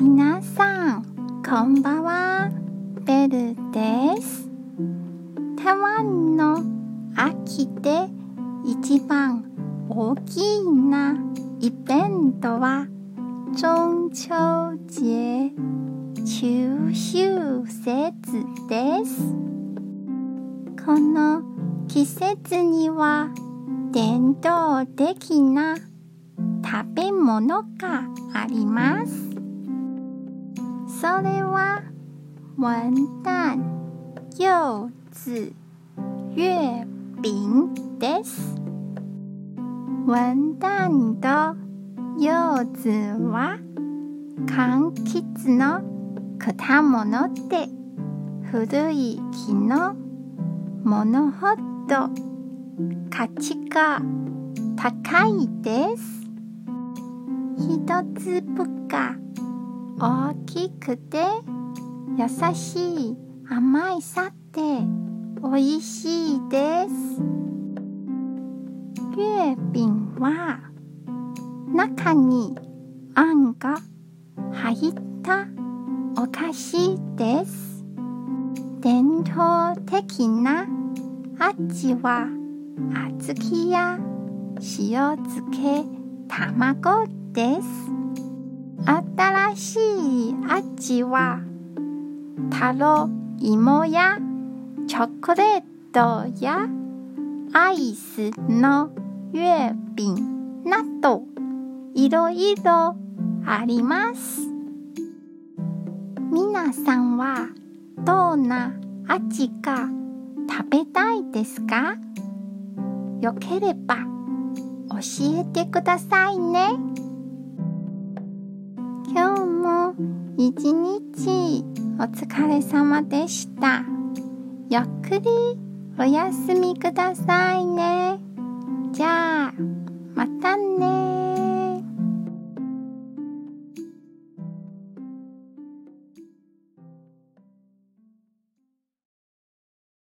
皆さんこんばんは。ベルです。台湾の秋で一番大きなイベントは中秋節中秋節です。この季節には伝統的な食べ物があります。それは文旦、柚子、月餅です。文旦と柚子は柑橘の果物で古い木のものほど価値が高いです。一粒が大きくて優しい甘いさで美味しいです。月餅は中にあんが入ったお菓子です。伝統的な味は小豆や塩漬け卵です。新しい味はタロイモやチョコレートやアイスの月餅などいろいろあります。皆さんはどんな味が食べたいですか？よければ教えてくださいね。一日お疲れ様でした。ゆっくりお休みくださいね。じゃあ。